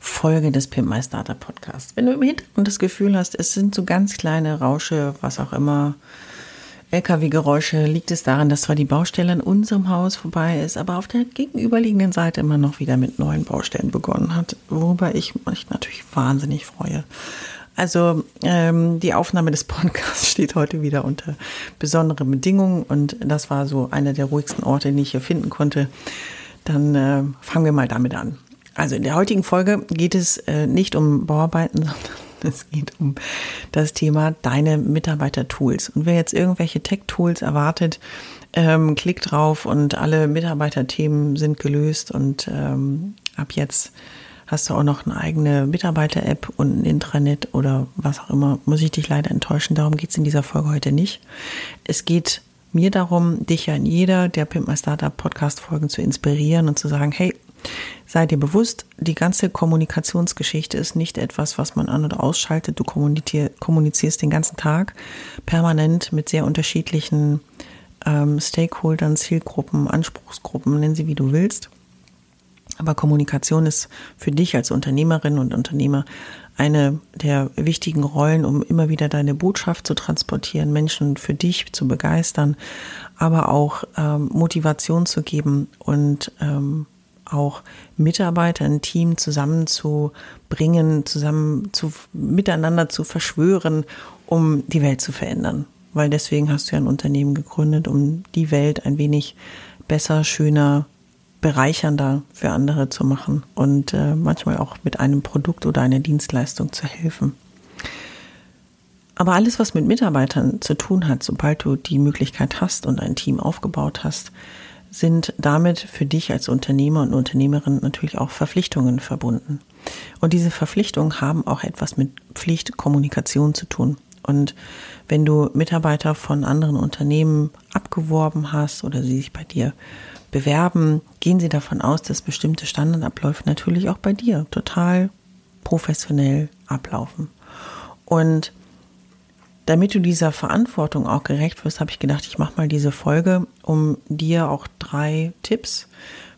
Folge des Pimp My Startup Podcasts. Wenn du im Hintergrund das Gefühl hast, es sind so ganz kleine Rausche, was auch immer, LKW-Geräusche liegt es daran, dass zwar die Baustelle an unserem Haus vorbei ist, aber auf der gegenüberliegenden Seite immer noch wieder mit neuen Baustellen begonnen hat, worüber ich mich natürlich wahnsinnig freue. Also ähm, die Aufnahme des Podcasts steht heute wieder unter besonderen Bedingungen und das war so einer der ruhigsten Orte, den ich hier finden konnte. Dann äh, fangen wir mal damit an. Also in der heutigen Folge geht es äh, nicht um Bauarbeiten, sondern es geht um das Thema deine Mitarbeiter-Tools. Und wer jetzt irgendwelche Tech-Tools erwartet, ähm, klickt drauf und alle Mitarbeiterthemen sind gelöst und ähm, ab jetzt hast du auch noch eine eigene Mitarbeiter-App und ein Intranet oder was auch immer, muss ich dich leider enttäuschen. Darum geht es in dieser Folge heute nicht. Es geht mir darum, dich ja in jeder der Pimp My Startup Podcast-Folgen zu inspirieren und zu sagen, hey, sei dir bewusst, die ganze Kommunikationsgeschichte ist nicht etwas, was man an- oder ausschaltet. Du kommunizierst den ganzen Tag permanent mit sehr unterschiedlichen ähm, Stakeholdern, Zielgruppen, Anspruchsgruppen, nennen sie wie du willst. Aber Kommunikation ist für dich als Unternehmerin und Unternehmer eine der wichtigen Rollen, um immer wieder deine Botschaft zu transportieren, Menschen für dich zu begeistern, aber auch ähm, Motivation zu geben und ähm, auch Mitarbeiter, ein Team zusammenzubringen, zusammen zu, miteinander zu verschwören, um die Welt zu verändern. Weil deswegen hast du ja ein Unternehmen gegründet, um die Welt ein wenig besser, schöner, bereichernder für andere zu machen und äh, manchmal auch mit einem Produkt oder einer Dienstleistung zu helfen. Aber alles, was mit Mitarbeitern zu tun hat, sobald du die Möglichkeit hast und ein Team aufgebaut hast, sind damit für dich als Unternehmer und Unternehmerin natürlich auch Verpflichtungen verbunden. Und diese Verpflichtungen haben auch etwas mit Pflichtkommunikation zu tun. Und wenn du Mitarbeiter von anderen Unternehmen abgeworben hast oder sie sich bei dir bewerben, gehen sie davon aus, dass bestimmte Standardabläufe natürlich auch bei dir total professionell ablaufen. Und damit du dieser Verantwortung auch gerecht wirst, habe ich gedacht, ich mache mal diese Folge, um dir auch drei Tipps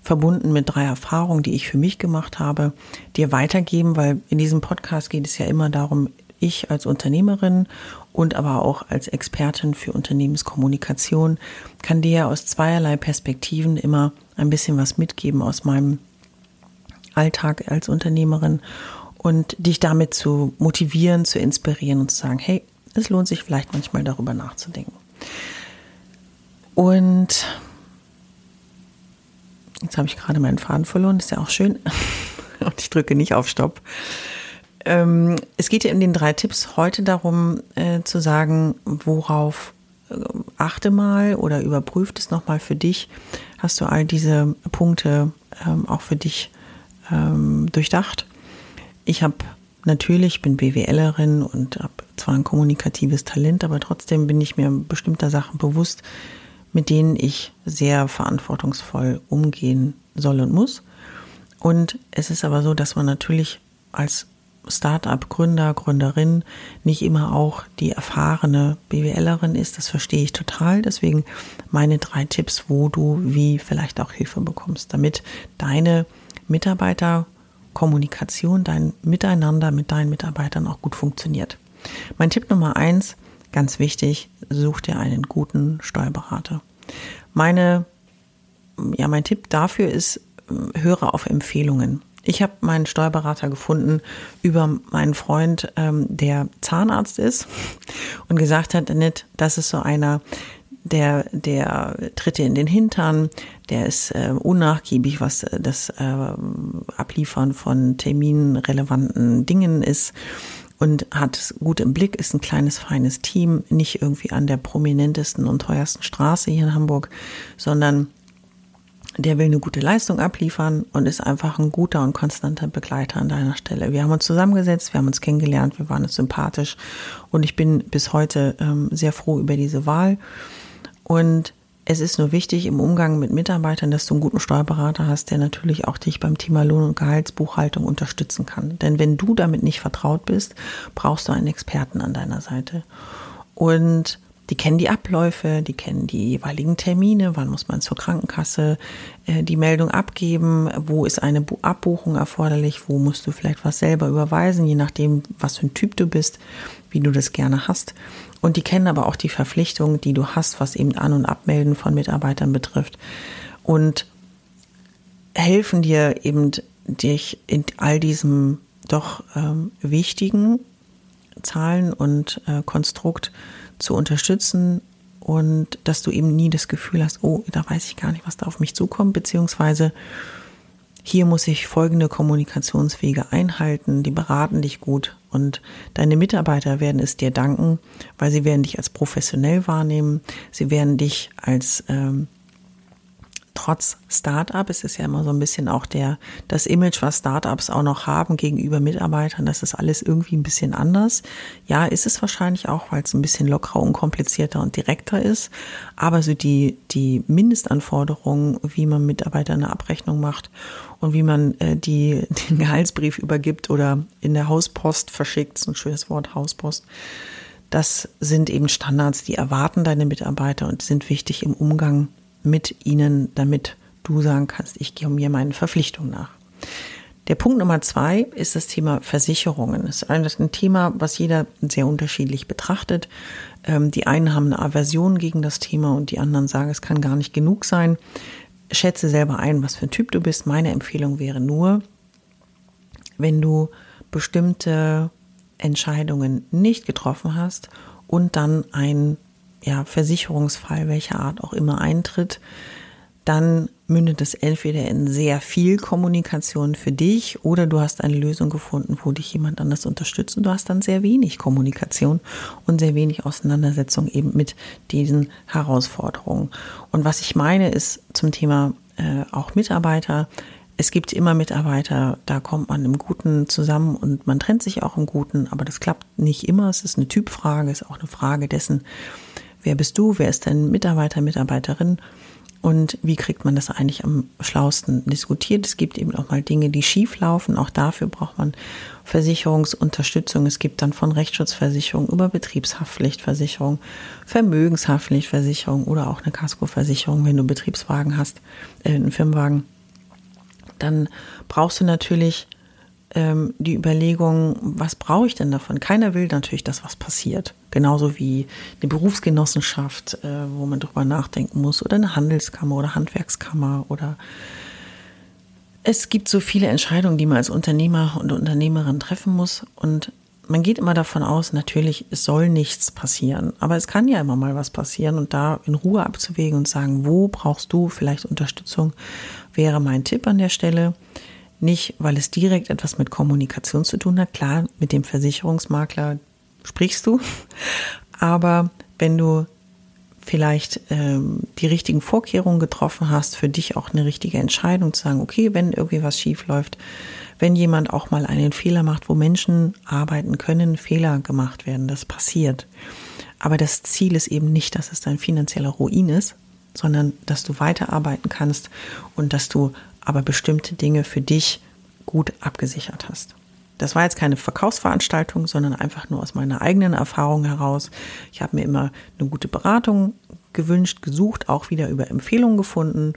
verbunden mit drei Erfahrungen, die ich für mich gemacht habe, dir weitergeben, weil in diesem Podcast geht es ja immer darum, ich als Unternehmerin und aber auch als Expertin für Unternehmenskommunikation kann dir aus zweierlei Perspektiven immer ein bisschen was mitgeben aus meinem Alltag als Unternehmerin und dich damit zu motivieren, zu inspirieren und zu sagen, hey, es lohnt sich vielleicht manchmal darüber nachzudenken. Und jetzt habe ich gerade meinen Faden verloren, ist ja auch schön. Und ich drücke nicht auf Stopp. Ähm, es geht ja in den drei Tipps heute darum äh, zu sagen, worauf äh, achte mal oder überprüft es nochmal für dich. Hast du all diese Punkte ähm, auch für dich ähm, durchdacht? Ich habe natürlich, bin BWLerin und habe zwar ein kommunikatives Talent, aber trotzdem bin ich mir bestimmter Sachen bewusst, mit denen ich sehr verantwortungsvoll umgehen soll und muss. Und es ist aber so, dass man natürlich als Start-up-Gründer, Gründerin nicht immer auch die erfahrene BWLerin ist. Das verstehe ich total. Deswegen meine drei Tipps, wo du wie vielleicht auch Hilfe bekommst, damit deine Mitarbeiterkommunikation, dein Miteinander mit deinen Mitarbeitern auch gut funktioniert. Mein Tipp Nummer eins, ganz wichtig, such dir einen guten Steuerberater. Meine, ja, mein Tipp dafür ist, höre auf Empfehlungen. Ich habe meinen Steuerberater gefunden über meinen Freund, ähm, der Zahnarzt ist und gesagt hat, Annette, das ist so einer, der, der tritt dir in den Hintern, der ist äh, unnachgiebig, was das äh, Abliefern von terminrelevanten Dingen ist und hat es gut im Blick, ist ein kleines, feines Team, nicht irgendwie an der prominentesten und teuersten Straße hier in Hamburg, sondern der will eine gute Leistung abliefern und ist einfach ein guter und konstanter Begleiter an deiner Stelle. Wir haben uns zusammengesetzt, wir haben uns kennengelernt, wir waren uns sympathisch und ich bin bis heute ähm, sehr froh über diese Wahl. Und es ist nur wichtig im Umgang mit Mitarbeitern, dass du einen guten Steuerberater hast, der natürlich auch dich beim Thema Lohn- und Gehaltsbuchhaltung unterstützen kann. Denn wenn du damit nicht vertraut bist, brauchst du einen Experten an deiner Seite. Und die kennen die Abläufe, die kennen die jeweiligen Termine, wann muss man zur Krankenkasse äh, die Meldung abgeben, wo ist eine Abbuchung erforderlich, wo musst du vielleicht was selber überweisen, je nachdem, was für ein Typ du bist, wie du das gerne hast. Und die kennen aber auch die Verpflichtungen, die du hast, was eben An- und Abmelden von Mitarbeitern betrifft. Und helfen dir eben, dich in all diesem doch ähm, wichtigen Zahlen und äh, Konstrukt zu unterstützen und dass du eben nie das Gefühl hast, oh, da weiß ich gar nicht, was da auf mich zukommt, beziehungsweise hier muss ich folgende Kommunikationswege einhalten, die beraten dich gut und deine Mitarbeiter werden es dir danken, weil sie werden dich als professionell wahrnehmen, sie werden dich als ähm, trotz Startup, es ist ja immer so ein bisschen auch der, das Image, was Startups auch noch haben gegenüber Mitarbeitern, das ist alles irgendwie ein bisschen anders. Ja, ist es wahrscheinlich auch, weil es ein bisschen lockerer, unkomplizierter und direkter ist. Aber so die, die Mindestanforderungen, wie man Mitarbeiter eine Abrechnung macht und wie man äh, die, den Gehaltsbrief übergibt oder in der Hauspost verschickt, so ein schönes Wort, Hauspost. Das sind eben Standards, die erwarten deine Mitarbeiter und sind wichtig im Umgang mit ihnen, damit du sagen kannst, ich gehe mir meinen Verpflichtungen nach. Der Punkt Nummer zwei ist das Thema Versicherungen. Das ist ein Thema, was jeder sehr unterschiedlich betrachtet. Ähm, die einen haben eine Aversion gegen das Thema und die anderen sagen, es kann gar nicht genug sein. Schätze selber ein, was für ein Typ du bist. Meine Empfehlung wäre nur, wenn du bestimmte Entscheidungen nicht getroffen hast und dann ein ja, Versicherungsfall, welcher Art auch immer eintritt, dann mündet es entweder in sehr viel Kommunikation für dich oder du hast eine Lösung gefunden, wo dich jemand anders unterstützt und du hast dann sehr wenig Kommunikation und sehr wenig Auseinandersetzung eben mit diesen Herausforderungen. Und was ich meine ist zum Thema äh, auch Mitarbeiter, es gibt immer Mitarbeiter, da kommt man im Guten zusammen und man trennt sich auch im Guten, aber das klappt nicht immer. Es ist eine Typfrage, es ist auch eine Frage dessen, wer bist du, wer ist dein Mitarbeiter, Mitarbeiterin und wie kriegt man das eigentlich am schlausten diskutiert. Es gibt eben auch mal Dinge, die schief laufen. Auch dafür braucht man Versicherungsunterstützung. Es gibt dann von Rechtsschutzversicherung über Betriebshaftpflichtversicherung, Vermögenshaftpflichtversicherung oder auch eine Kaskoversicherung, wenn du Betriebswagen hast, äh, einen Firmenwagen. Dann brauchst du natürlich ähm, die Überlegung, was brauche ich denn davon? Keiner will natürlich, dass was passiert. Genauso wie eine Berufsgenossenschaft, äh, wo man drüber nachdenken muss, oder eine Handelskammer oder Handwerkskammer oder es gibt so viele Entscheidungen, die man als Unternehmer und Unternehmerin treffen muss. Und man geht immer davon aus, natürlich, es soll nichts passieren. Aber es kann ja immer mal was passieren. Und da in Ruhe abzuwägen und sagen, wo brauchst du vielleicht Unterstützung, wäre mein Tipp an der Stelle. Nicht, weil es direkt etwas mit Kommunikation zu tun hat. Klar, mit dem Versicherungsmakler sprichst du. Aber wenn du vielleicht ähm, die richtigen Vorkehrungen getroffen hast, für dich auch eine richtige Entscheidung zu sagen, okay, wenn irgendwie was schief läuft, wenn jemand auch mal einen Fehler macht, wo Menschen arbeiten können, Fehler gemacht werden, das passiert. Aber das Ziel ist eben nicht, dass es dein finanzieller Ruin ist, sondern dass du weiterarbeiten kannst und dass du aber bestimmte Dinge für dich gut abgesichert hast. Das war jetzt keine Verkaufsveranstaltung, sondern einfach nur aus meiner eigenen Erfahrung heraus. Ich habe mir immer eine gute Beratung gewünscht, gesucht, auch wieder über Empfehlungen gefunden.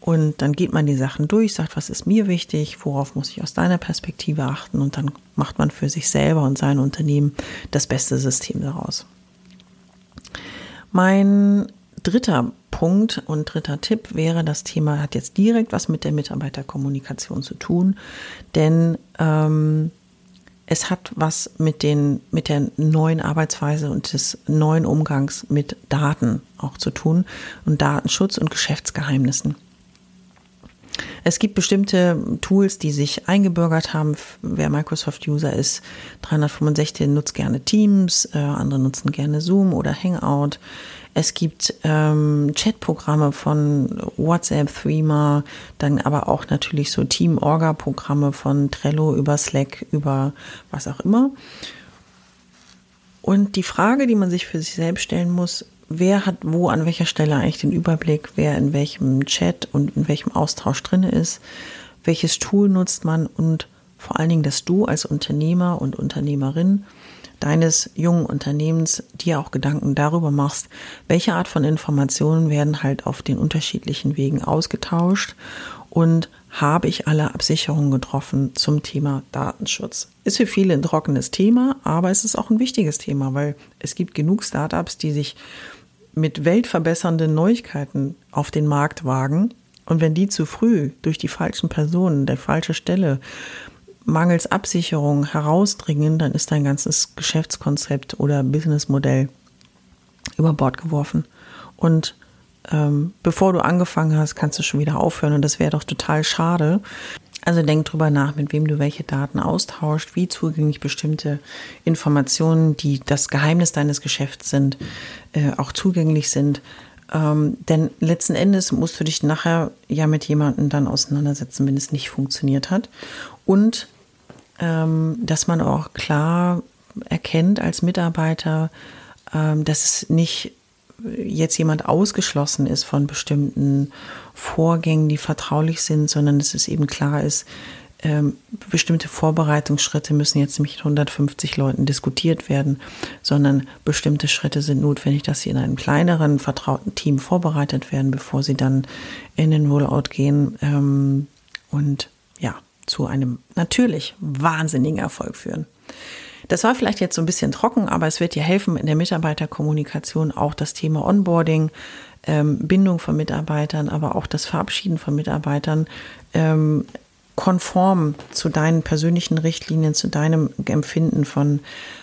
Und dann geht man die Sachen durch, sagt, was ist mir wichtig, worauf muss ich aus deiner Perspektive achten und dann macht man für sich selber und sein Unternehmen das beste System daraus. Mein dritter Punkt und dritter Tipp wäre, das Thema hat jetzt direkt was mit der Mitarbeiterkommunikation zu tun, denn ähm, es hat was mit, den, mit der neuen Arbeitsweise und des neuen Umgangs mit Daten auch zu tun und Datenschutz und Geschäftsgeheimnissen. Es gibt bestimmte Tools, die sich eingebürgert haben. Wer Microsoft-User ist, 365 nutzt gerne Teams, äh, andere nutzen gerne Zoom oder Hangout. Es gibt ähm, Chatprogramme von WhatsApp, Threema, dann aber auch natürlich so Team-Orga-Programme von Trello über Slack, über was auch immer. Und die Frage, die man sich für sich selbst stellen muss, wer hat wo an welcher Stelle eigentlich den Überblick, wer in welchem Chat und in welchem Austausch drin ist, welches Tool nutzt man und vor allen Dingen, dass du als Unternehmer und Unternehmerin deines jungen Unternehmens dir auch Gedanken darüber machst, welche Art von Informationen werden halt auf den unterschiedlichen Wegen ausgetauscht und habe ich alle Absicherungen getroffen zum Thema Datenschutz. Ist für viele ein trockenes Thema, aber es ist auch ein wichtiges Thema, weil es gibt genug Startups, die sich mit weltverbessernden Neuigkeiten auf den Markt wagen. Und wenn die zu früh durch die falschen Personen, der falsche Stelle mangels Absicherung herausdringen, dann ist dein ganzes Geschäftskonzept oder Businessmodell über Bord geworfen. Und ähm, bevor du angefangen hast, kannst du schon wieder aufhören und das wäre doch total schade. Also denk drüber nach, mit wem du welche Daten austauscht, wie zugänglich bestimmte Informationen, die das Geheimnis deines Geschäfts sind, äh, auch zugänglich sind. Ähm, denn letzten Endes musst du dich nachher ja mit jemandem dann auseinandersetzen, wenn es nicht funktioniert hat. Und dass man auch klar erkennt als Mitarbeiter, ähm, dass es nicht jetzt jemand ausgeschlossen ist von bestimmten Vorgängen, die vertraulich sind, sondern dass es eben klar ist, ähm, bestimmte Vorbereitungsschritte müssen jetzt nicht mit 150 Leuten diskutiert werden, sondern bestimmte Schritte sind notwendig, dass sie in einem kleineren, vertrauten Team vorbereitet werden, bevor sie dann in den Rollout gehen. Ähm, und zu einem natürlich wahnsinnigen Erfolg führen. Das war vielleicht jetzt so ein bisschen trocken, aber es wird dir helfen in der Mitarbeiterkommunikation auch das Thema Onboarding, ähm, Bindung von Mitarbeitern, aber auch das Verabschieden von Mitarbeitern ähm, konform zu deinen persönlichen Richtlinien, zu deinem Empfinden von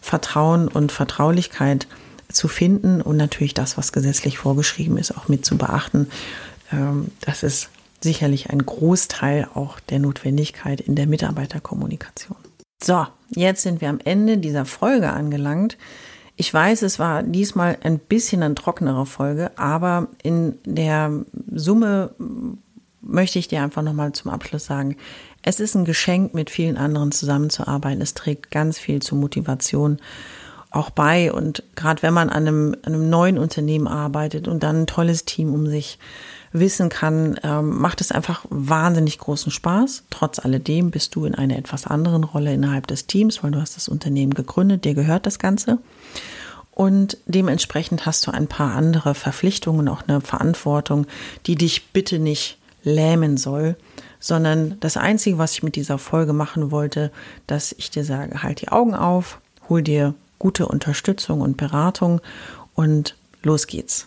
Vertrauen und Vertraulichkeit zu finden und natürlich das, was gesetzlich vorgeschrieben ist, auch mit zu beachten. Ähm, das ist sicherlich ein Großteil auch der Notwendigkeit in der Mitarbeiterkommunikation. So, jetzt sind wir am Ende dieser Folge angelangt. Ich weiß, es war diesmal ein bisschen eine trockenere Folge, aber in der Summe möchte ich dir einfach nochmal zum Abschluss sagen, es ist ein Geschenk, mit vielen anderen zusammenzuarbeiten. Es trägt ganz viel zur Motivation auch bei. Und gerade wenn man an einem, einem neuen Unternehmen arbeitet und dann ein tolles Team um sich wissen kann, ähm, macht es einfach wahnsinnig großen Spaß. Trotz alledem bist du in einer etwas anderen Rolle innerhalb des Teams, weil du hast das Unternehmen gegründet, dir gehört das Ganze. Und dementsprechend hast du ein paar andere Verpflichtungen, auch eine Verantwortung, die dich bitte nicht lähmen soll, sondern das Einzige, was ich mit dieser Folge machen wollte, dass ich dir sage, halt die Augen auf, hol dir gute Unterstützung und Beratung und los geht's.